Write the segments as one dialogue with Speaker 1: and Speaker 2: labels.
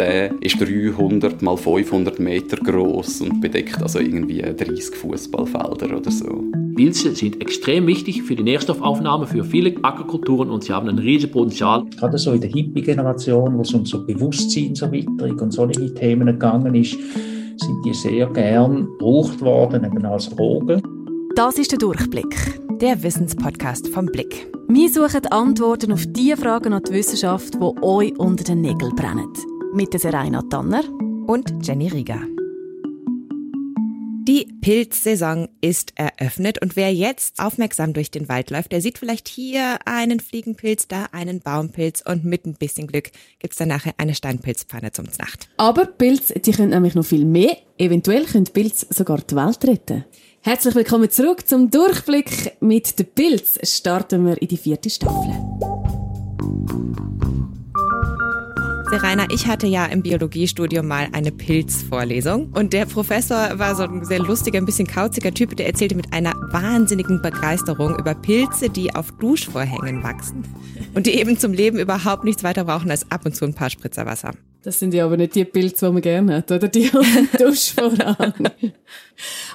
Speaker 1: Der ist 300 mal 500 Meter groß und bedeckt also irgendwie 30 Fußballfelder oder so.
Speaker 2: Pilze sind extrem wichtig für die Nährstoffaufnahme für viele Ackerkulturen und sie haben ein riesiges Potenzial.
Speaker 3: Gerade so in der Hippie-Generation, wo es um so Bewusstseinserweiterung und solche Themen gegangen ist, sind die sehr gern gebraucht worden, eben als Drogen.
Speaker 4: Das ist der Durchblick, der Wissenspodcast vom Blick. Wir suchen Antworten auf die Fragen an die Wissenschaft, die euch unter den Nägeln brennen. Mit der Serena Tanner
Speaker 5: und Jenny Rieger. Die Pilzsaison ist eröffnet und wer jetzt aufmerksam durch den Wald läuft, der sieht vielleicht hier einen Fliegenpilz, da einen Baumpilz und mit ein bisschen Glück gibt's dann nachher eine Steinpilzpfanne zum Znacht.
Speaker 4: Aber Pilze, die können nämlich noch viel mehr. Eventuell können Pilze sogar die Welt retten. Herzlich willkommen zurück zum Durchblick. Mit den Pilz starten wir in die vierte Staffel.
Speaker 5: Rainer, ich hatte ja im Biologiestudium mal eine Pilzvorlesung und der Professor war so ein sehr lustiger, ein bisschen kauziger Typ, der erzählte mit einer wahnsinnigen Begeisterung über Pilze, die auf Duschvorhängen wachsen und die eben zum Leben überhaupt nichts weiter brauchen als ab und zu ein paar Spritzer Wasser.
Speaker 4: Das sind ja aber nicht die Pilze, die man gerne hat, oder? Die auf dem Duschvorhang.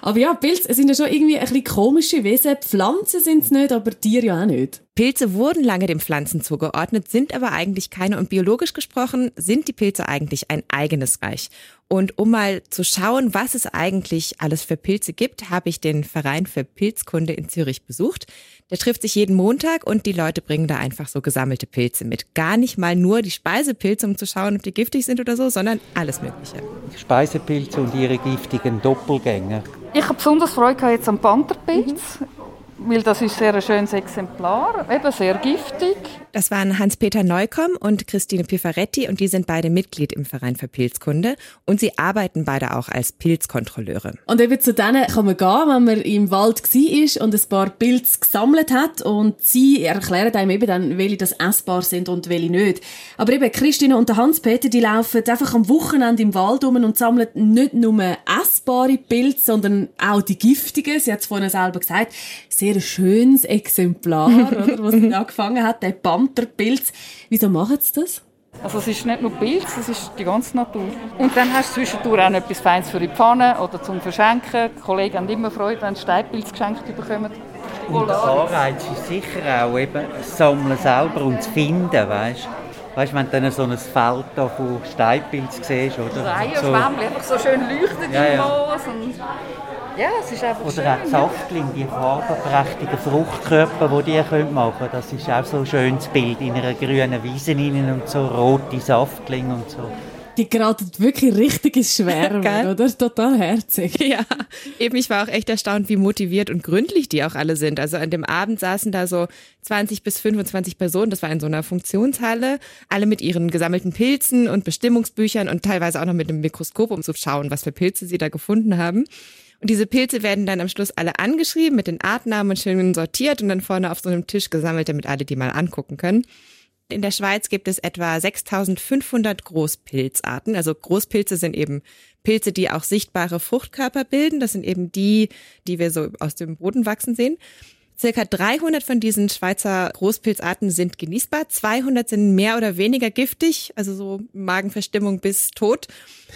Speaker 4: aber ja, Pilze sind ja schon irgendwie ein bisschen komische Wesen. Pflanzen sind es nicht, aber Tiere ja auch nicht.
Speaker 5: Pilze wurden lange den Pflanzen zugeordnet, sind aber eigentlich keine. Und biologisch gesprochen sind die Pilze eigentlich ein eigenes Reich. Und um mal zu schauen, was es eigentlich alles für Pilze gibt, habe ich den Verein für Pilzkunde in Zürich besucht. Der trifft sich jeden Montag und die Leute bringen da einfach so gesammelte Pilze mit. Gar nicht mal nur die Speisepilze, um zu schauen, ob die giftig sind oder so, sondern alles Mögliche.
Speaker 6: Speisepilze und ihre giftigen Doppelgänger.
Speaker 7: Ich habe besonders Freude jetzt am Pantherpilz. Mhm weil das ist sehr ein schönes Exemplar, eben sehr giftig.
Speaker 5: Das waren Hans-Peter Neukomm und Christine Pifaretti und die sind beide Mitglied im Verein für Pilzkunde und sie arbeiten beide auch als Pilzkontrolleure.
Speaker 4: Und eben zu denen kann man gehen, wenn man im Wald war und ein paar Pilze gesammelt hat und sie erklären einem eben dann, welche das essbar sind und welche nicht. Aber eben Christine und Hans-Peter, die laufen einfach am Wochenende im Wald um und sammeln nicht nur essbare Pilze, sondern auch die giftigen. Sie hat es vorhin selber gesagt. Sehr schönes Exemplar, oder, was sie angefangen hat, der Pantherpilz. Wieso machen sie das?
Speaker 7: Also es ist nicht nur Pilz, es ist die ganze Natur. Und dann hast du zwischendurch auch etwas Feines für die Pfanne oder zum Verschenken. Die Kollegen haben immer Freude, wenn sie Steinpilz geschenkt bekommen.
Speaker 6: Und der Anreiz ist sicher auch eben das Sammeln selber und das Finden, weißt Weißt du, wenn du dann so ein Feld von Steinpilz siehst, oder?
Speaker 7: Reihe so, einfach so schön leuchtet ja, im Moos. Und ja, es ist einfach
Speaker 6: Oder
Speaker 7: schön,
Speaker 6: auch Saftling, die farbenprächtigen Fruchtkörper, die die machen können. Das ist auch so ein schönes Bild in einer grünen Wiese und so rote Saftlinge und so.
Speaker 4: Die geraten wirklich richtig ins Schwärmen, oder? Total herzig.
Speaker 5: Ja, eben ich war auch echt erstaunt, wie motiviert und gründlich die auch alle sind. Also an dem Abend saßen da so 20 bis 25 Personen, das war in so einer Funktionshalle, alle mit ihren gesammelten Pilzen und Bestimmungsbüchern und teilweise auch noch mit einem Mikroskop, um zu schauen, was für Pilze sie da gefunden haben. Diese Pilze werden dann am Schluss alle angeschrieben mit den Artnamen und schön sortiert und dann vorne auf so einem Tisch gesammelt, damit alle die mal angucken können. In der Schweiz gibt es etwa 6500 Großpilzarten. Also Großpilze sind eben Pilze, die auch sichtbare Fruchtkörper bilden. Das sind eben die, die wir so aus dem Boden wachsen sehen. Circa 300 von diesen Schweizer Großpilzarten sind genießbar, 200 sind mehr oder weniger giftig, also so Magenverstimmung bis tot.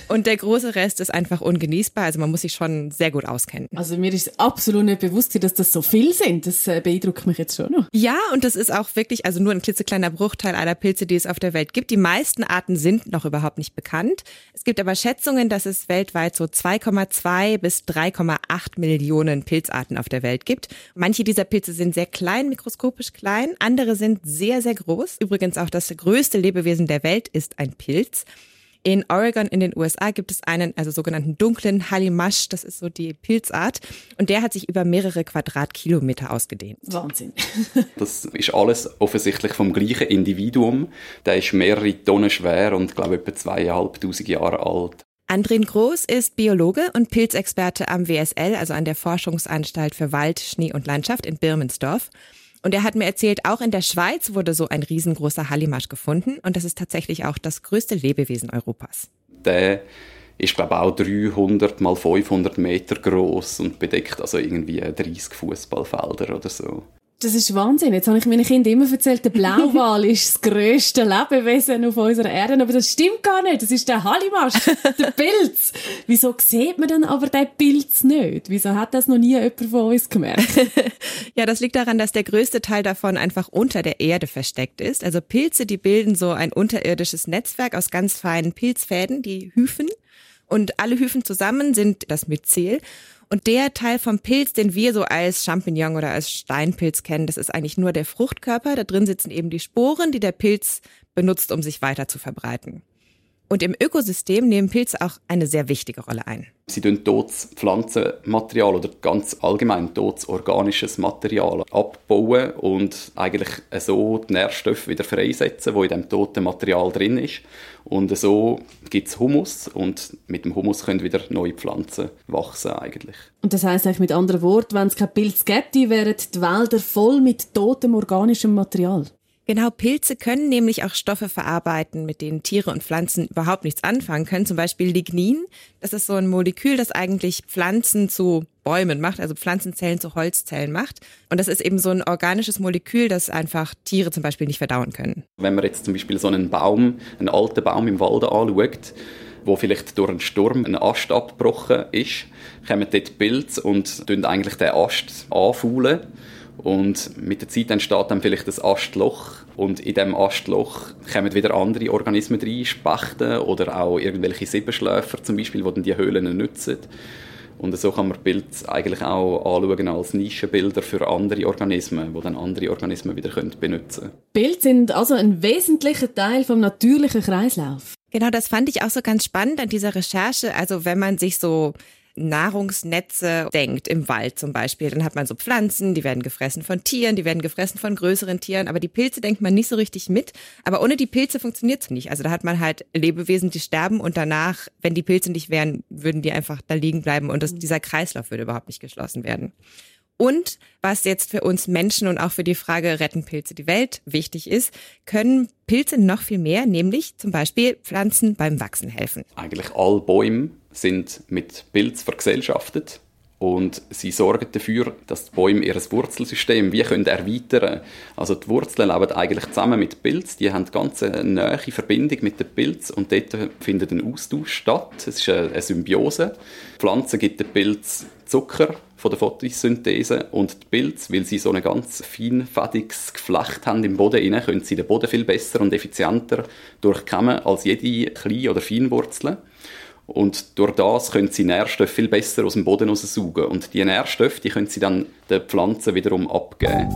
Speaker 5: Und der große Rest ist einfach ungenießbar, also man muss sich schon sehr gut auskennen.
Speaker 4: Also mir ist absolut nicht bewusst, dass das so viel sind. Das äh, beeindruckt mich jetzt schon noch.
Speaker 5: Ja, und das ist auch wirklich, also nur ein klitzekleiner Bruchteil aller Pilze, die es auf der Welt gibt. Die meisten Arten sind noch überhaupt nicht bekannt. Es gibt aber Schätzungen, dass es weltweit so 2,2 bis 3,8 Millionen Pilzarten auf der Welt gibt. Manche dieser Pilze sind sehr klein, mikroskopisch klein, andere sind sehr, sehr groß. Übrigens auch das größte Lebewesen der Welt ist ein Pilz. In Oregon in den USA gibt es einen, also sogenannten dunklen Halimash, das ist so die Pilzart, und der hat sich über mehrere Quadratkilometer ausgedehnt.
Speaker 4: Wahnsinn.
Speaker 1: das ist alles offensichtlich vom gleichen Individuum. Der ist mehrere Tonnen schwer und, glaube ich, etwa zweieinhalbtausend Jahre alt.
Speaker 5: Andrin Groß ist Biologe und Pilzexperte am WSL, also an der Forschungsanstalt für Wald, Schnee und Landschaft in Birmensdorf. Und er hat mir erzählt, auch in der Schweiz wurde so ein riesengroßer Hallimasch gefunden und das ist tatsächlich auch das größte Lebewesen Europas.
Speaker 1: Der ist glaube ich auch 300 mal 500 Meter groß und bedeckt also irgendwie 30 Fußballfelder oder so.
Speaker 4: Das ist Wahnsinn. Jetzt habe ich meinen Kindern immer erzählt, der Blauwal ist das grösste Lebewesen auf unserer Erde. Aber das stimmt gar nicht. Das ist der Hallimasch, der Pilz. Wieso sieht man dann aber den Pilz nicht? Wieso hat das noch nie jemand von uns gemerkt?
Speaker 5: ja, das liegt daran, dass der größte Teil davon einfach unter der Erde versteckt ist. Also Pilze, die bilden so ein unterirdisches Netzwerk aus ganz feinen Pilzfäden, die Hyphen. Und alle Hyphen zusammen sind das Myzel. Und der Teil vom Pilz, den wir so als Champignon oder als Steinpilz kennen, das ist eigentlich nur der Fruchtkörper. Da drin sitzen eben die Sporen, die der Pilz benutzt, um sich weiter zu verbreiten. Und im Ökosystem nehmen Pilze auch eine sehr wichtige Rolle ein.
Speaker 1: Sie tun totes Pflanzenmaterial oder ganz allgemein totes organisches Material abbauen und eigentlich so die Nährstoffe wieder freisetzen, wo in dem toten Material drin ist. Und so gibt es Humus und mit dem Humus können wieder neue Pflanzen wachsen eigentlich.
Speaker 4: Und das heißt eigentlich mit anderen Worten, wenn es kein Pilz gäbe, wären die Wälder voll mit totem organischem Material.
Speaker 5: Genau, Pilze können nämlich auch Stoffe verarbeiten, mit denen Tiere und Pflanzen überhaupt nichts anfangen können. Zum Beispiel Lignin. Das ist so ein Molekül, das eigentlich Pflanzen zu Bäumen macht, also Pflanzenzellen zu Holzzellen macht. Und das ist eben so ein organisches Molekül, das einfach Tiere zum Beispiel nicht verdauen können.
Speaker 1: Wenn man jetzt zum Beispiel so einen Baum, einen alten Baum im Wald anschaut, wo vielleicht durch einen Sturm ein Ast abgebrochen ist, kommen dort Pilze und eigentlich den Ast anfaulen und mit der Zeit entsteht dann vielleicht ein Astloch und in diesem Astloch kommen wieder andere Organismen rein, Spechten oder auch irgendwelche Siebenschläfer zum Beispiel, die dann die Höhlen nutzen. Und so kann man Bild eigentlich auch anschauen als Nischenbilder für andere Organismen, die dann andere Organismen wieder benutzen können.
Speaker 4: Bild sind also ein wesentlicher Teil vom natürlichen Kreislauf.
Speaker 5: Genau, das fand ich auch so ganz spannend an dieser Recherche. Also wenn man sich so Nahrungsnetze denkt, im Wald zum Beispiel, dann hat man so Pflanzen, die werden gefressen von Tieren, die werden gefressen von größeren Tieren, aber die Pilze denkt man nicht so richtig mit. Aber ohne die Pilze funktioniert es nicht. Also da hat man halt Lebewesen, die sterben und danach, wenn die Pilze nicht wären, würden die einfach da liegen bleiben und das, dieser Kreislauf würde überhaupt nicht geschlossen werden. Und was jetzt für uns Menschen und auch für die Frage, retten Pilze die Welt wichtig ist, können Pilze noch viel mehr, nämlich zum Beispiel Pflanzen beim Wachsen helfen.
Speaker 1: Eigentlich alle Bäume sind mit Pilz vergesellschaftet und sie sorgen dafür, dass die Bäume ihr Wurzelsystem wie können erweitern Also die Wurzeln leben eigentlich zusammen mit Pilz, die haben ganz eine nahe Verbindung mit dem Pilz und dort findet ein Austausch statt. Es ist eine Symbiose. Die Pflanze gibt dem Pilz Zucker von der Photosynthese und die Pilze, weil sie so ein ganz feinfädiges Geflecht haben im Boden inne, können sie den Boden viel besser und effizienter durchkämmen als jede Klein- oder Feinwurzel. Und durch das können sie Nährstoffe viel besser aus dem Boden raussaugen. Und diese Nährstoffe, die können sie dann den Pflanzen wiederum abgeben.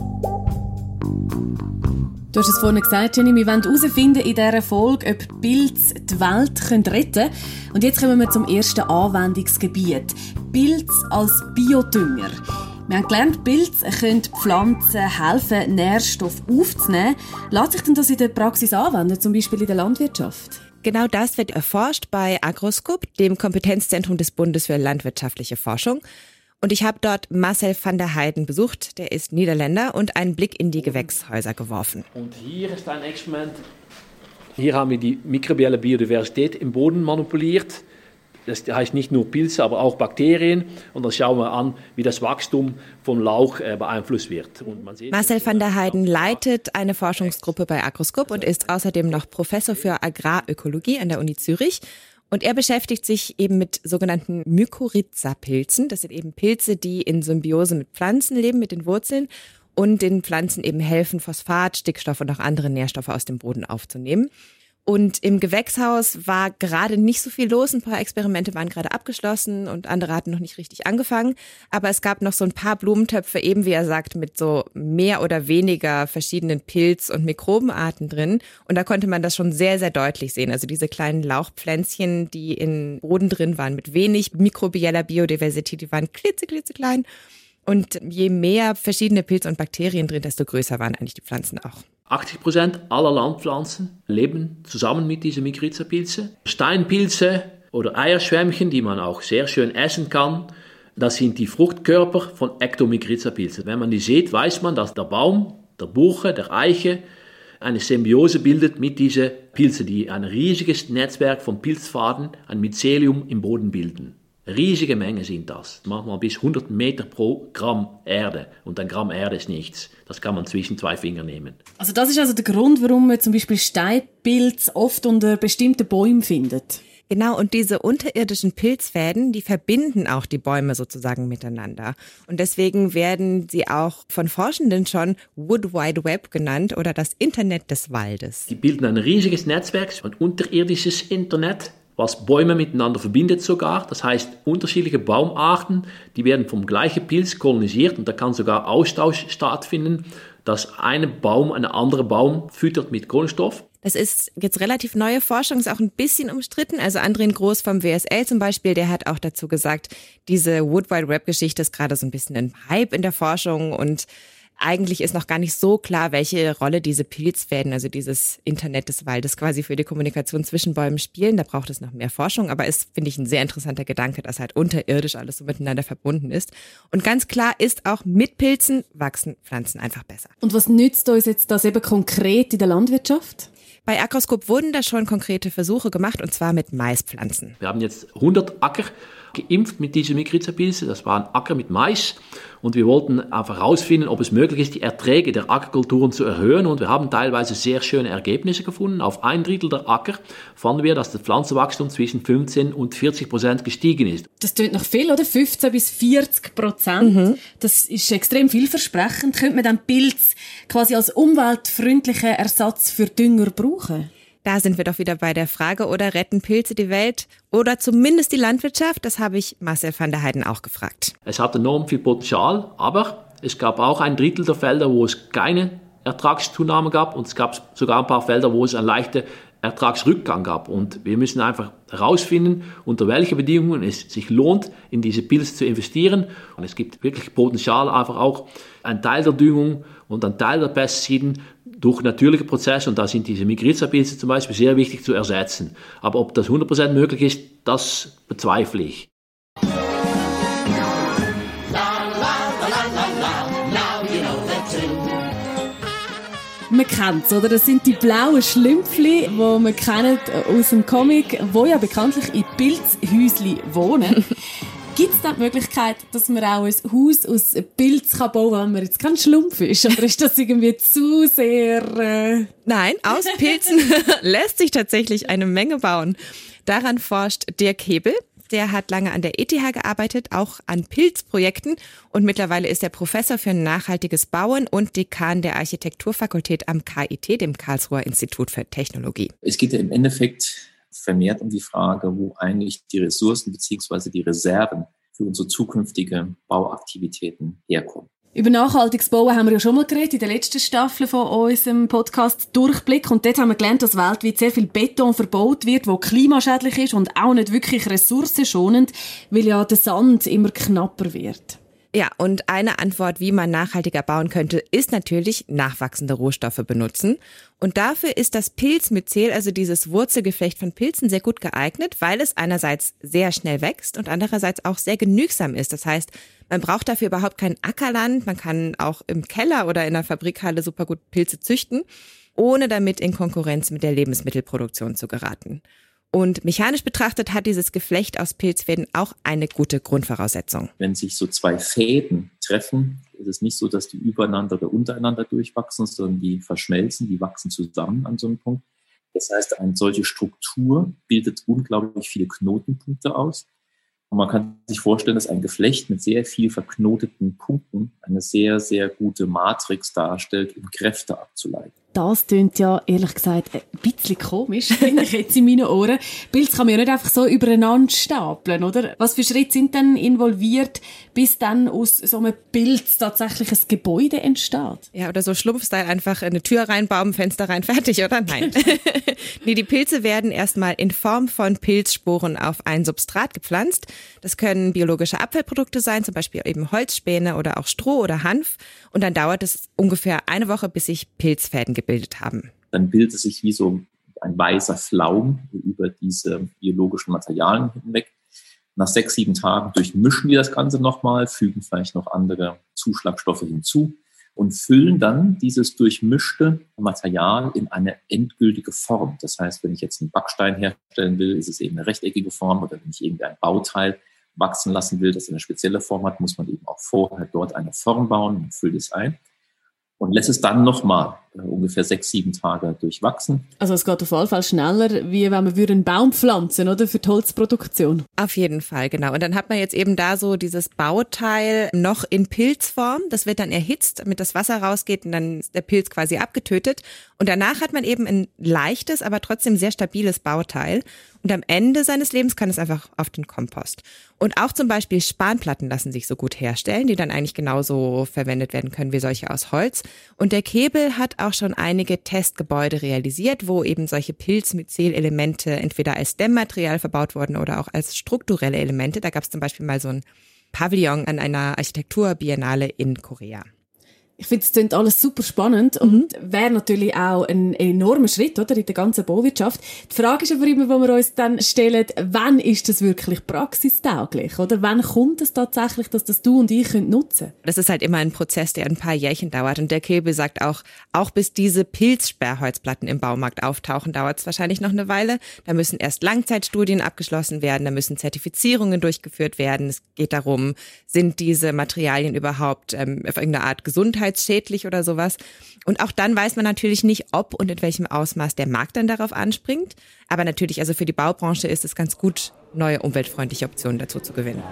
Speaker 4: Du hast es vorhin gesagt, Jenny, wir wollen herausfinden in dieser Folge, ob Pilze die Welt retten können. Und jetzt kommen wir zum ersten Anwendungsgebiet. Pilz als Biodünger. Wir haben gelernt, Pilze können Pflanzen helfen, Nährstoffe aufzunehmen. Lässt sich denn das in der Praxis anwenden, zum Beispiel in der Landwirtschaft?
Speaker 5: Genau das wird erforscht bei Agroscope, dem Kompetenzzentrum des Bundes für landwirtschaftliche Forschung. Und ich habe dort Marcel van der Heiden besucht, der ist Niederländer, und einen Blick in die Gewächshäuser geworfen.
Speaker 2: Und hier ist ein Experiment. Hier haben wir die mikrobielle Biodiversität im Boden manipuliert. Das heißt nicht nur Pilze, aber auch Bakterien. Und dann schauen wir an, wie das Wachstum vom Lauch äh, beeinflusst wird.
Speaker 5: Marcel van der Heiden leitet eine Forschungsgruppe bei Agroscope und ist außerdem noch Professor für Agrarökologie an der Uni Zürich. Und er beschäftigt sich eben mit sogenannten Mykorrhiza-Pilzen. Das sind eben Pilze, die in Symbiose mit Pflanzen leben, mit den Wurzeln und den Pflanzen eben helfen, Phosphat, Stickstoff und auch andere Nährstoffe aus dem Boden aufzunehmen. Und im Gewächshaus war gerade nicht so viel los. Ein paar Experimente waren gerade abgeschlossen und andere hatten noch nicht richtig angefangen. Aber es gab noch so ein paar Blumentöpfe, eben wie er sagt, mit so mehr oder weniger verschiedenen Pilz- und Mikrobenarten drin. Und da konnte man das schon sehr, sehr deutlich sehen. Also diese kleinen Lauchpflänzchen, die in Boden drin waren, mit wenig mikrobieller Biodiversität, die waren klitzeklitzeklein. Und je mehr verschiedene Pilze und Bakterien drin, desto größer waren eigentlich die Pflanzen auch.
Speaker 2: 80 Prozent aller Landpflanzen leben zusammen mit diesen Mykorrhiza-Pilzen. Steinpilze oder Eierschwämmchen, die man auch sehr schön essen kann, das sind die Fruchtkörper von Ectomykorrhiza-Pilzen. Wenn man die sieht, weiß man, dass der Baum, der Buche, der Eiche eine Symbiose bildet mit diesen Pilzen, die ein riesiges Netzwerk von Pilzfaden, ein Mycelium im Boden bilden. Riesige Mengen sind das. Manchmal bis 100 Meter pro Gramm Erde. Und ein Gramm Erde ist nichts. Das kann man zwischen zwei Fingern nehmen.
Speaker 4: Also das ist also der Grund, warum man zum Beispiel Steinpilz oft unter bestimmten Bäumen findet.
Speaker 5: Genau, und diese unterirdischen Pilzfäden, die verbinden auch die Bäume sozusagen miteinander. Und deswegen werden sie auch von Forschenden schon Wood Wide Web genannt oder das Internet des Waldes.
Speaker 2: Die bilden ein riesiges Netzwerk, ein unterirdisches Internet, was Bäume miteinander verbindet sogar. Das heißt, unterschiedliche Baumarten, die werden vom gleichen Pilz kolonisiert und da kann sogar Austausch stattfinden, dass ein Baum einen anderen Baum füttert mit Kohlenstoff.
Speaker 5: Das ist jetzt relativ neue Forschung, ist auch ein bisschen umstritten. Also Andrin Groß vom WSL zum Beispiel, der hat auch dazu gesagt, diese Wood Wide Web Geschichte ist gerade so ein bisschen ein Hype in der Forschung und eigentlich ist noch gar nicht so klar, welche Rolle diese Pilzfäden, also dieses Internet des Waldes quasi für die Kommunikation zwischen Bäumen spielen. Da braucht es noch mehr Forschung, aber ist, finde ich, ein sehr interessanter Gedanke, dass halt unterirdisch alles so miteinander verbunden ist. Und ganz klar ist auch, mit Pilzen wachsen Pflanzen einfach besser.
Speaker 4: Und was nützt uns jetzt das eben konkret in der Landwirtschaft?
Speaker 5: Bei Agroskop wurden da schon konkrete Versuche gemacht, und zwar mit Maispflanzen.
Speaker 2: Wir haben jetzt 100 Acker geimpft mit dieser Mykorrhizapilze. Das war ein Acker mit Mais. Und wir wollten einfach herausfinden, ob es möglich ist, die Erträge der Ackerkulturen zu erhöhen. Und wir haben teilweise sehr schöne Ergebnisse gefunden. Auf ein Drittel der Acker fanden wir, dass das Pflanzenwachstum zwischen 15 und 40 Prozent gestiegen ist.
Speaker 4: Das tönt noch viel, oder? 15 bis 40 Prozent. Mhm. Das ist extrem vielversprechend. Könnte man dann Pilz quasi als umweltfreundlichen Ersatz für Dünger brauchen?
Speaker 5: Da sind wir doch wieder bei der Frage, oder retten Pilze die Welt oder zumindest die Landwirtschaft? Das habe ich Marcel van der Heiden auch gefragt.
Speaker 2: Es hat enorm viel Potenzial, aber es gab auch ein Drittel der Felder, wo es keine Ertragszunahme gab und es gab sogar ein paar Felder, wo es einen leichten Ertragsrückgang gab. Und wir müssen einfach herausfinden, unter welchen Bedingungen es sich lohnt, in diese Pilze zu investieren. Und es gibt wirklich Potenzial, einfach auch einen Teil der Düngung und einen Teil der Pestiziden durch natürliche Prozesse, und da sind diese Migrizapilze zum Beispiel sehr wichtig zu ersetzen. Aber ob das 100% möglich ist, das bezweifle ich.
Speaker 4: Man kennt es, oder? Das sind die blauen Schlümpfli, die man kennt aus dem Comic, wo ja bekanntlich in Pilzhäusli wohnen. Gibt es da die Möglichkeit, dass man auch ein Haus aus Pilz kann bauen kann, wenn man jetzt kein Schlumpf ist? Oder ist das irgendwie zu sehr... Äh...
Speaker 5: Nein, aus Pilzen lässt sich tatsächlich eine Menge bauen. Daran forscht Dirk Hebel. Der hat lange an der ETH gearbeitet, auch an Pilzprojekten und mittlerweile ist er Professor für nachhaltiges Bauen und Dekan der Architekturfakultät am KIT, dem Karlsruher Institut für Technologie.
Speaker 8: Es geht ja im Endeffekt vermehrt um die Frage, wo eigentlich die Ressourcen beziehungsweise die Reserven für unsere zukünftige Bauaktivitäten herkommen.
Speaker 4: Über nachhaltiges Bauen haben wir ja schon mal geredet in der letzten Staffel von unserem Podcast Durchblick. Und dort haben wir gelernt, dass weltweit sehr viel Beton verbaut wird, wo klimaschädlich ist und auch nicht wirklich ressourcenschonend, weil ja der Sand immer knapper wird.
Speaker 5: Ja, und eine Antwort, wie man nachhaltiger bauen könnte, ist natürlich nachwachsende Rohstoffe benutzen. Und dafür ist das Pilzmyzel, also dieses Wurzelgeflecht von Pilzen, sehr gut geeignet, weil es einerseits sehr schnell wächst und andererseits auch sehr genügsam ist. Das heißt, man braucht dafür überhaupt kein Ackerland. Man kann auch im Keller oder in der Fabrikhalle super gut Pilze züchten, ohne damit in Konkurrenz mit der Lebensmittelproduktion zu geraten. Und mechanisch betrachtet hat dieses Geflecht aus Pilzfäden auch eine gute Grundvoraussetzung.
Speaker 8: Wenn sich so zwei Fäden treffen, ist es nicht so, dass die übereinander oder untereinander durchwachsen, sondern die verschmelzen, die wachsen zusammen an so einem Punkt. Das heißt, eine solche Struktur bildet unglaublich viele Knotenpunkte aus. Und man kann sich vorstellen, dass ein Geflecht mit sehr viel verknoteten Punkten eine sehr, sehr gute Matrix darstellt, um Kräfte abzuleiten.
Speaker 4: Das klingt ja, ehrlich gesagt, ein bisschen komisch, finde ich jetzt in meinen Ohren. Pilze kann man ja nicht einfach so übereinander stapeln, oder? Was für Schritte sind denn involviert, bis dann aus so einem Pilz tatsächlich ein Gebäude entsteht?
Speaker 5: Ja, oder so Schlumpfstyle einfach eine Tür reinbauen, Fenster rein, fertig, oder? Nein. nee, die Pilze werden erstmal in Form von Pilzsporen auf ein Substrat gepflanzt. Das können biologische Abfallprodukte sein, zum Beispiel eben Holzspäne oder auch Stroh oder Hanf. Und dann dauert es ungefähr eine Woche, bis sich Pilzfäden gebildet haben.
Speaker 8: Dann bildet sich wie so ein weißer Flaum über diese biologischen Materialien hinweg. Nach sechs, sieben Tagen durchmischen wir das Ganze nochmal, fügen vielleicht noch andere Zuschlagstoffe hinzu und füllen dann dieses durchmischte Material in eine endgültige Form. Das heißt, wenn ich jetzt einen Backstein herstellen will, ist es eben eine rechteckige Form oder wenn ich irgendein Bauteil wachsen lassen will, das eine spezielle Form hat, muss man eben auch vorher dort eine Form bauen und füllt es ein und lässt es dann nochmal ungefähr sechs, sieben Tage durchwachsen.
Speaker 4: Also es geht auf jeden Fall schneller, wie wenn man einen Baum pflanzen oder für die Holzproduktion.
Speaker 5: Auf jeden Fall, genau. Und dann hat man jetzt eben da so dieses Bauteil noch in Pilzform. Das wird dann erhitzt, damit das Wasser rausgeht und dann ist der Pilz quasi abgetötet. Und danach hat man eben ein leichtes, aber trotzdem sehr stabiles Bauteil. Und am Ende seines Lebens kann es einfach auf den Kompost. Und auch zum Beispiel Spanplatten lassen sich so gut herstellen, die dann eigentlich genauso verwendet werden können wie solche aus Holz. Und der Kebel hat auch schon einige Testgebäude realisiert, wo eben solche Pilzmyzel-Elemente entweder als Dämmmaterial verbaut wurden oder auch als strukturelle Elemente. Da gab es zum Beispiel mal so ein Pavillon an einer Architekturbiennale in Korea.
Speaker 4: Ich finde, es klingt alles super spannend und mhm. wäre natürlich auch ein enormer Schritt, oder, in der ganzen Bauwirtschaft. Die Frage ist aber immer, wo wir uns dann stellen, wann ist das wirklich praxistauglich, oder? Wann kommt es tatsächlich, dass das du und ich könnt nutzen?
Speaker 5: Das ist halt immer ein Prozess, der ein paar Jährchen dauert und der Kebel sagt auch, auch bis diese Pilzsperrholzplatten im Baumarkt auftauchen, dauert es wahrscheinlich noch eine Weile. Da müssen erst Langzeitstudien abgeschlossen werden, da müssen Zertifizierungen durchgeführt werden. Es geht darum, sind diese Materialien überhaupt ähm, auf irgendeine Art Gesundheit gesundheitsschädlich oder sowas. Und auch dann weiß man natürlich nicht, ob und in welchem Ausmaß der Markt dann darauf anspringt. Aber natürlich, also für die Baubranche ist es ganz gut, neue umweltfreundliche Optionen dazu zu gewinnen.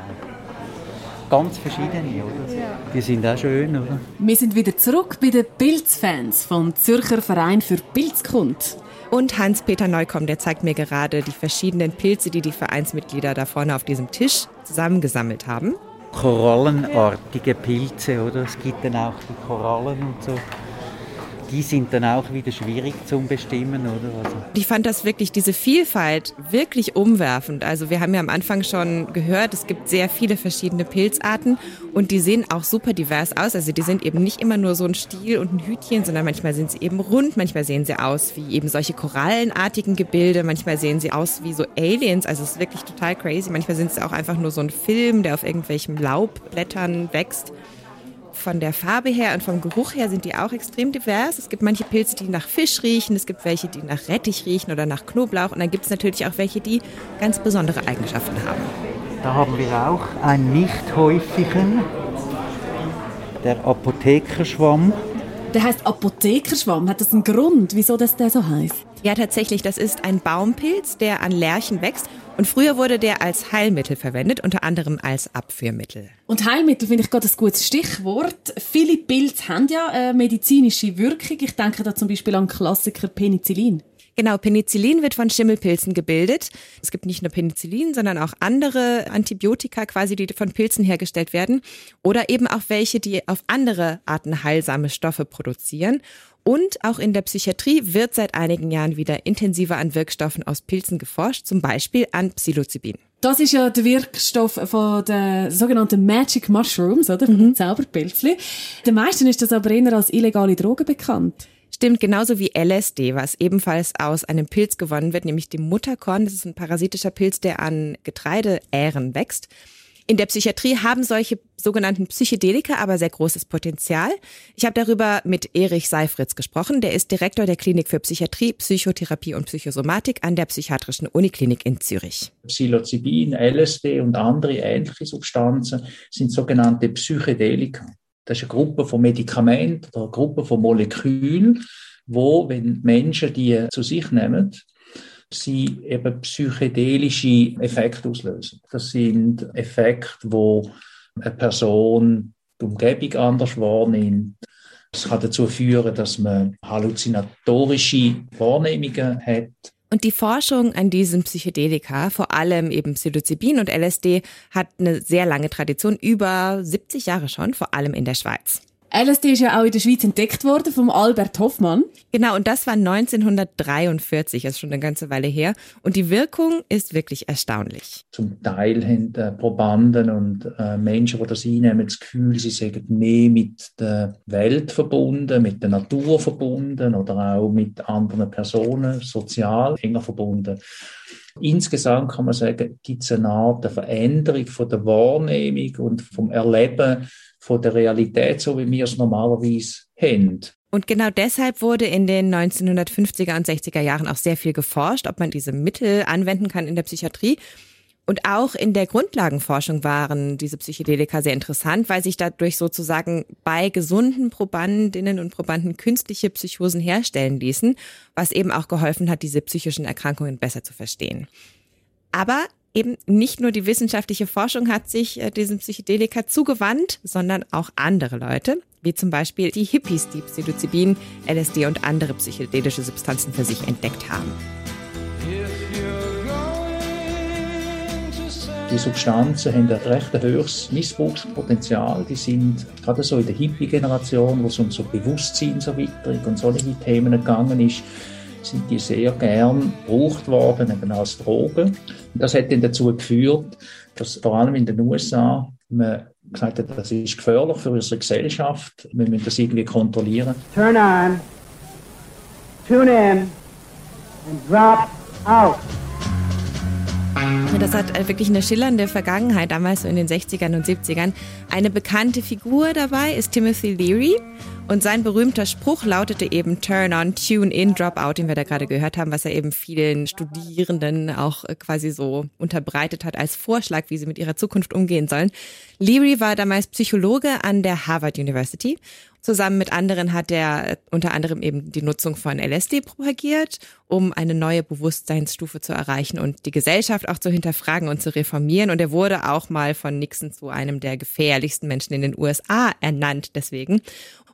Speaker 6: Ganz verschiedene, oder? Die sind auch schön, oder?
Speaker 4: Wir sind wieder zurück bei den Pilzfans vom Zürcher Verein für Pilzkund.
Speaker 5: Und Hans-Peter Neukomm, der zeigt mir gerade die verschiedenen Pilze, die die Vereinsmitglieder da vorne auf diesem Tisch zusammengesammelt haben
Speaker 6: korallenartige Pilze, oder? Es gibt dann auch die Korallen und so die sind dann auch wieder schwierig zu bestimmen, oder? Also.
Speaker 5: Ich fand das wirklich, diese Vielfalt wirklich umwerfend. Also wir haben ja am Anfang schon gehört, es gibt sehr viele verschiedene Pilzarten und die sehen auch super divers aus. Also die sind eben nicht immer nur so ein Stiel und ein Hütchen, sondern manchmal sind sie eben rund, manchmal sehen sie aus wie eben solche korallenartigen Gebilde, manchmal sehen sie aus wie so Aliens. Also es ist wirklich total crazy. Manchmal sind sie auch einfach nur so ein Film, der auf irgendwelchen Laubblättern wächst von der Farbe her und vom Geruch her sind die auch extrem divers. Es gibt manche Pilze, die nach Fisch riechen, es gibt welche, die nach Rettich riechen oder nach Knoblauch und dann gibt es natürlich auch welche, die ganz besondere Eigenschaften haben.
Speaker 6: Da haben wir auch einen nicht häufigen, der Apothekerschwamm.
Speaker 4: Der heißt Apothekerschwamm. Hat das einen Grund, wieso das der so heißt?
Speaker 5: Ja, tatsächlich. Das ist ein Baumpilz, der an Lärchen wächst und früher wurde der als Heilmittel verwendet, unter anderem als Abführmittel.
Speaker 4: Und Heilmittel finde ich gerade ein gutes Stichwort. Viele Pilze haben ja eine medizinische Wirkung. Ich denke da zum Beispiel an Klassiker Penicillin.
Speaker 5: Genau, Penicillin wird von Schimmelpilzen gebildet. Es gibt nicht nur Penicillin, sondern auch andere Antibiotika quasi, die von Pilzen hergestellt werden. Oder eben auch welche, die auf andere Arten heilsame Stoffe produzieren. Und auch in der Psychiatrie wird seit einigen Jahren wieder intensiver an Wirkstoffen aus Pilzen geforscht, zum Beispiel an Psilocybin.
Speaker 4: Das ist ja der Wirkstoff von den sogenannten Magic Mushrooms, oder? Von den Zauberpilzli. Den meisten ist das aber eher als illegale Droge bekannt.
Speaker 5: Stimmt, genauso wie LSD, was ebenfalls aus einem Pilz gewonnen wird, nämlich dem Mutterkorn. Das ist ein parasitischer Pilz, der an Getreideähren wächst. In der Psychiatrie haben solche sogenannten Psychedelika aber sehr großes Potenzial. Ich habe darüber mit Erich Seifritz gesprochen. Der ist Direktor der Klinik für Psychiatrie, Psychotherapie und Psychosomatik an der Psychiatrischen Uniklinik in Zürich.
Speaker 3: Psilocybin, LSD und andere ähnliche Substanzen sind sogenannte Psychedelika. Das ist eine Gruppe von Medikamenten oder eine Gruppe von Molekülen, wo, wenn Menschen die zu sich nehmen, sie eben psychedelische Effekte auslösen. Das sind Effekte, wo eine Person die Umgebung anders wahrnimmt. Es kann dazu führen, dass man halluzinatorische Wahrnehmungen hat.
Speaker 5: Und die Forschung an diesen Psychedelika, vor allem eben Psilocybin und LSD, hat eine sehr lange Tradition, über 70 Jahre schon, vor allem in der Schweiz.
Speaker 4: LSD ist ja auch in der Schweiz entdeckt worden vom Albert Hoffmann.
Speaker 5: Genau, und das war 1943, das ist schon eine ganze Weile her. Und die Wirkung ist wirklich erstaunlich.
Speaker 3: Zum Teil haben äh, Probanden und äh, Menschen, die das einnehmen, das Gefühl, sie seien mehr mit der Welt verbunden, mit der Natur verbunden oder auch mit anderen Personen, sozial enger verbunden. Insgesamt kann man sagen, gibt es eine Art der Veränderung von der Wahrnehmung und vom Erleben von der Realität, so wie wir es normalerweise haben.
Speaker 5: Und genau deshalb wurde in den 1950er und 60er Jahren auch sehr viel geforscht, ob man diese Mittel anwenden kann in der Psychiatrie. Und auch in der Grundlagenforschung waren diese Psychedelika sehr interessant, weil sich dadurch sozusagen bei gesunden Probandinnen und Probanden künstliche Psychosen herstellen ließen, was eben auch geholfen hat, diese psychischen Erkrankungen besser zu verstehen. Aber eben nicht nur die wissenschaftliche Forschung hat sich äh, diesem Psychedelika zugewandt, sondern auch andere Leute, wie zum Beispiel die Hippies, die Psilocybin, LSD und andere psychedelische Substanzen für sich entdeckt haben.
Speaker 3: Die Substanzen haben ein recht hohes Missbrauchspotenzial. Die sind gerade so in der Hippie-Generation, wo es um so Bewusstseinserweiterung und solche Themen gegangen ist, sind die sehr gern gebraucht worden eben als Drogen. Das hat dann dazu geführt, dass vor allem in den USA man gesagt hat, das ist gefährlich für unsere Gesellschaft, wir müssen das irgendwie kontrollieren.
Speaker 9: Turn on, tune in and drop out.
Speaker 5: Das hat äh, wirklich eine schillernde Vergangenheit, damals so in den 60ern und 70ern. Eine bekannte Figur dabei ist Timothy Leary. Und sein berühmter Spruch lautete eben Turn on, Tune in, Drop out, den wir da gerade gehört haben, was er eben vielen Studierenden auch äh, quasi so unterbreitet hat als Vorschlag, wie sie mit ihrer Zukunft umgehen sollen. Leary war damals Psychologe an der Harvard University Zusammen mit anderen hat er unter anderem eben die Nutzung von LSD propagiert, um eine neue Bewusstseinsstufe zu erreichen und die Gesellschaft auch zu hinterfragen und zu reformieren. Und er wurde auch mal von Nixon zu einem der gefährlichsten Menschen in den USA ernannt deswegen.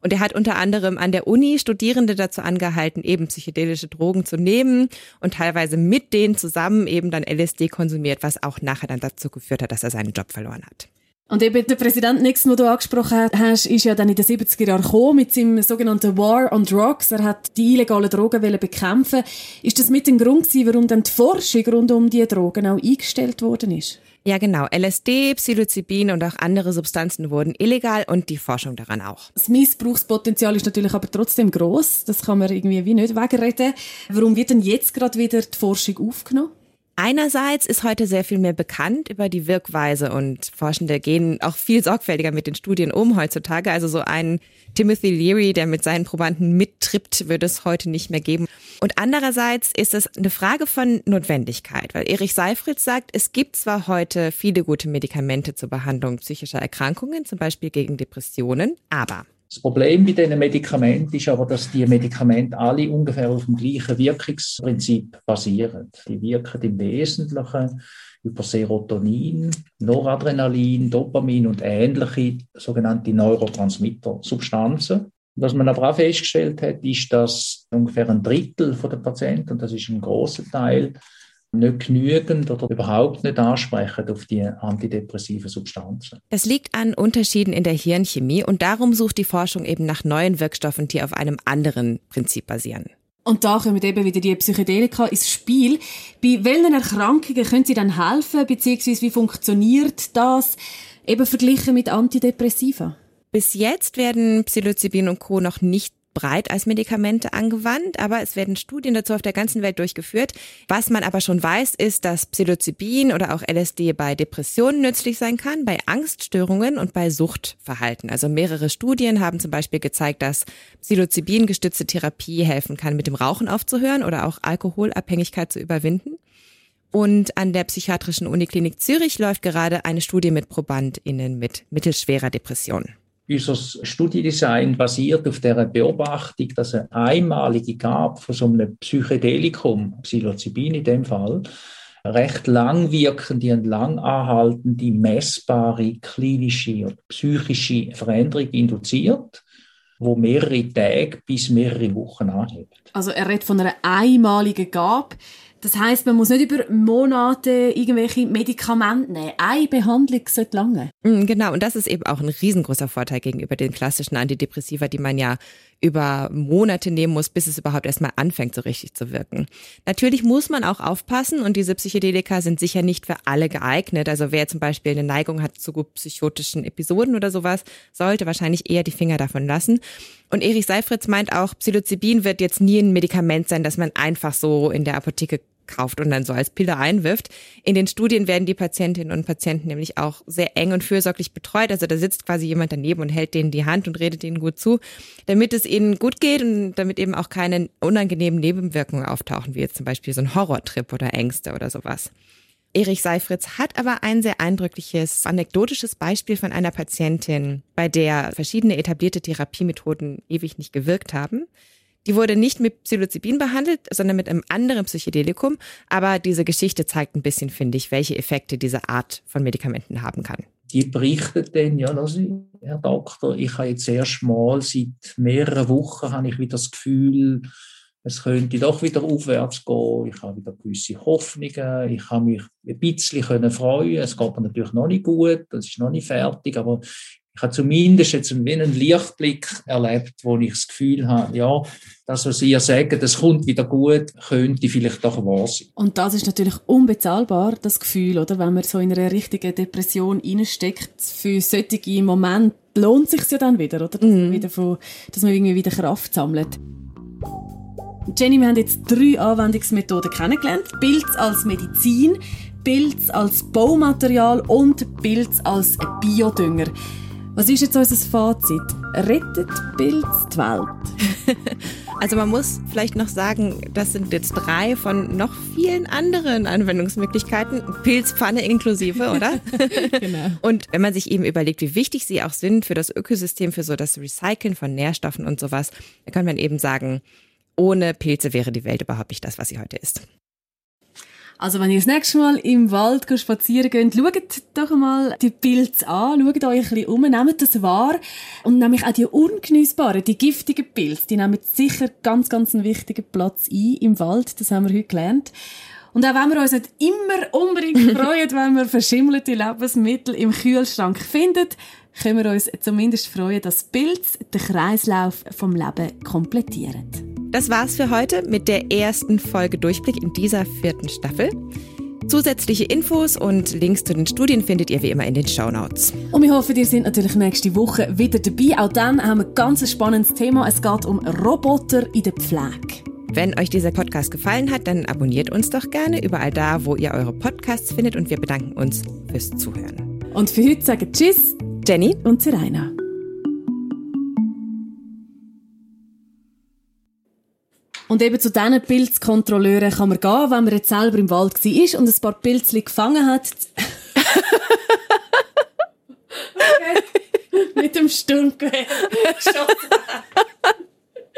Speaker 5: Und er hat unter anderem an der Uni Studierende dazu angehalten, eben psychedelische Drogen zu nehmen und teilweise mit denen zusammen eben dann LSD konsumiert, was auch nachher dann dazu geführt hat, dass er seinen Job verloren hat.
Speaker 4: Und eben der Präsident Nixon, den du angesprochen hast, ist ja dann in den 70er Jahren gekommen mit seinem sogenannten War on Drugs. Er hat die illegalen Drogen bekämpfen. Ist das mit dem Grund gewesen, warum dann die Forschung rund um diese Drogen auch eingestellt worden ist?
Speaker 5: Ja, genau. LSD, Psilocybin und auch andere Substanzen wurden illegal und die Forschung daran auch.
Speaker 4: Das Missbrauchspotenzial ist natürlich aber trotzdem groß. Das kann man irgendwie wie nicht wegreden. Warum wird denn jetzt gerade wieder die Forschung aufgenommen?
Speaker 5: Einerseits ist heute sehr viel mehr bekannt über die Wirkweise und Forschende gehen auch viel sorgfältiger mit den Studien um heutzutage. Also so ein Timothy Leary, der mit seinen Probanden mittrippt, wird es heute nicht mehr geben. Und andererseits ist es eine Frage von Notwendigkeit, weil Erich Seifried sagt, es gibt zwar heute viele gute Medikamente zur Behandlung psychischer Erkrankungen, zum Beispiel gegen Depressionen, aber
Speaker 3: das Problem bei diesen Medikamenten ist aber, dass die Medikamente alle ungefähr auf dem gleichen Wirkungsprinzip basieren. Die wirken im Wesentlichen über Serotonin, Noradrenalin, Dopamin und ähnliche sogenannte Neurotransmitter-Substanzen. Was man aber auch festgestellt hat, ist, dass ungefähr ein Drittel der Patienten, und das ist ein großer Teil, nicht genügend oder überhaupt nicht ansprechen auf die antidepressive Substanzen.
Speaker 5: Das liegt an Unterschieden in der Hirnchemie und darum sucht die Forschung eben nach neuen Wirkstoffen, die auf einem anderen Prinzip basieren.
Speaker 4: Und da kommen eben wieder die Psychedelika ins Spiel. Bei welchen Erkrankungen können sie dann helfen, beziehungsweise wie funktioniert das, eben verglichen mit Antidepressiva?
Speaker 5: Bis jetzt werden Psilocybin und Co. noch nicht breit als Medikamente angewandt, aber es werden Studien dazu auf der ganzen Welt durchgeführt. Was man aber schon weiß, ist, dass Psilocybin oder auch LSD bei Depressionen nützlich sein kann, bei Angststörungen und bei Suchtverhalten. Also mehrere Studien haben zum Beispiel gezeigt, dass Psilocybin gestützte Therapie helfen kann, mit dem Rauchen aufzuhören oder auch Alkoholabhängigkeit zu überwinden. Und an der Psychiatrischen Uniklinik Zürich läuft gerade eine Studie mit ProbandInnen mit mittelschwerer Depression.
Speaker 3: Unser Studiedesign basiert auf der Beobachtung, dass eine einmalige Gabe von so einem Psychedelikum, Psilocybin in dem Fall, recht langwirkende und lang anhaltende, messbare klinische und psychische Veränderung induziert, wo mehrere Tage bis mehrere Wochen anhebt.
Speaker 4: Also er redet von einer einmaligen Gabe. Das heißt, man muss nicht über Monate irgendwelche Medikamente nehmen. Eine Behandlung sollte lange.
Speaker 5: Mm, genau, und das ist eben auch ein riesengroßer Vorteil gegenüber den klassischen Antidepressiva, die man ja über Monate nehmen muss, bis es überhaupt erstmal anfängt, so richtig zu wirken. Natürlich muss man auch aufpassen und diese Psychedelika sind sicher nicht für alle geeignet. Also wer zum Beispiel eine Neigung hat zu psychotischen Episoden oder sowas, sollte wahrscheinlich eher die Finger davon lassen. Und Erich Seifritz meint auch, Psilocybin wird jetzt nie ein Medikament sein, das man einfach so in der Apotheke kauft und dann so als Pille einwirft. In den Studien werden die Patientinnen und Patienten nämlich auch sehr eng und fürsorglich betreut. Also da sitzt quasi jemand daneben und hält denen die Hand und redet ihnen gut zu, damit es ihnen gut geht und damit eben auch keine unangenehmen Nebenwirkungen auftauchen, wie jetzt zum Beispiel so ein Horrortrip oder Ängste oder sowas. Erich Seifritz hat aber ein sehr eindrückliches, anekdotisches Beispiel von einer Patientin, bei der verschiedene etablierte Therapiemethoden ewig nicht gewirkt haben. Die wurde nicht mit Psilocybin behandelt, sondern mit einem anderen Psychedelikum. Aber diese Geschichte zeigt ein bisschen, finde ich, welche Effekte diese Art von Medikamenten haben kann.
Speaker 3: Die berichtet dann, ja, Herr Doktor, ich habe jetzt erst mal seit mehreren Wochen habe ich wieder das Gefühl, es könnte doch wieder aufwärts gehen. Ich habe wieder gewisse Hoffnungen. Ich habe mich ein bisschen freuen. Es geht mir natürlich noch nicht gut. Das ist noch nicht fertig. Aber ich habe zumindest jetzt einen Lichtblick erlebt, wo ich das Gefühl habe, ja, das, was ihr sagt, das kommt wieder gut, könnte vielleicht doch wahr sein.
Speaker 4: Und das ist natürlich unbezahlbar, das Gefühl, oder? Wenn man so in einer richtigen Depression reinsteckt, für solche Momente lohnt es sich ja dann wieder, oder? Dass, mm. man wieder von, dass man irgendwie wieder Kraft sammelt. Jenny, wir haben jetzt drei Anwendungsmethoden kennengelernt. Pilz als Medizin, Pilz als Baumaterial und Pilz als Biodünger. Was ist jetzt unser Fazit? Rettet Pilz die Welt?
Speaker 5: also man muss vielleicht noch sagen, das sind jetzt drei von noch vielen anderen Anwendungsmöglichkeiten, Pilzpfanne inklusive, oder? genau. Und wenn man sich eben überlegt, wie wichtig sie auch sind für das Ökosystem, für so das Recyceln von Nährstoffen und sowas, dann kann man eben sagen, ohne Pilze wäre die Welt überhaupt nicht das, was sie heute ist.
Speaker 4: Also wenn ihr das nächste Mal im Wald spazieren geht, schaut doch mal die Pilze an, schaut euch ein bisschen um, nehmt das wahr und nämlich auch die ungenießbaren, die giftigen Pilze, die nehmen sicher ganz, ganz einen wichtigen Platz ein im Wald, das haben wir heute gelernt. Und auch wenn wir uns nicht immer unbedingt freuen, wenn wir verschimmelte Lebensmittel im Kühlschrank finden, können wir uns zumindest freuen, dass Pilze den Kreislauf vom Leben komplettieren.
Speaker 5: Das war's für heute mit der ersten Folge Durchblick in dieser vierten Staffel. Zusätzliche Infos und Links zu den Studien findet ihr wie immer in den Show Notes.
Speaker 4: Und wir hoffen, ihr seid natürlich nächste Woche wieder dabei. Auch dann haben wir ein ganz spannendes Thema. Es geht um Roboter in der Pflege.
Speaker 5: Wenn euch dieser Podcast gefallen hat, dann abonniert uns doch gerne überall da, wo ihr eure Podcasts findet und wir bedanken uns fürs Zuhören.
Speaker 4: Und für heute sagen Tschüss,
Speaker 5: Jenny
Speaker 4: und Serena. Und eben zu diesen Pilzkontrolleuren kann man gehen, wenn man jetzt selber im Wald war und ein paar Pilzchen gefangen hat. okay. Mit dem Sturmgewehr.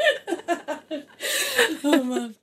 Speaker 4: oh Mann.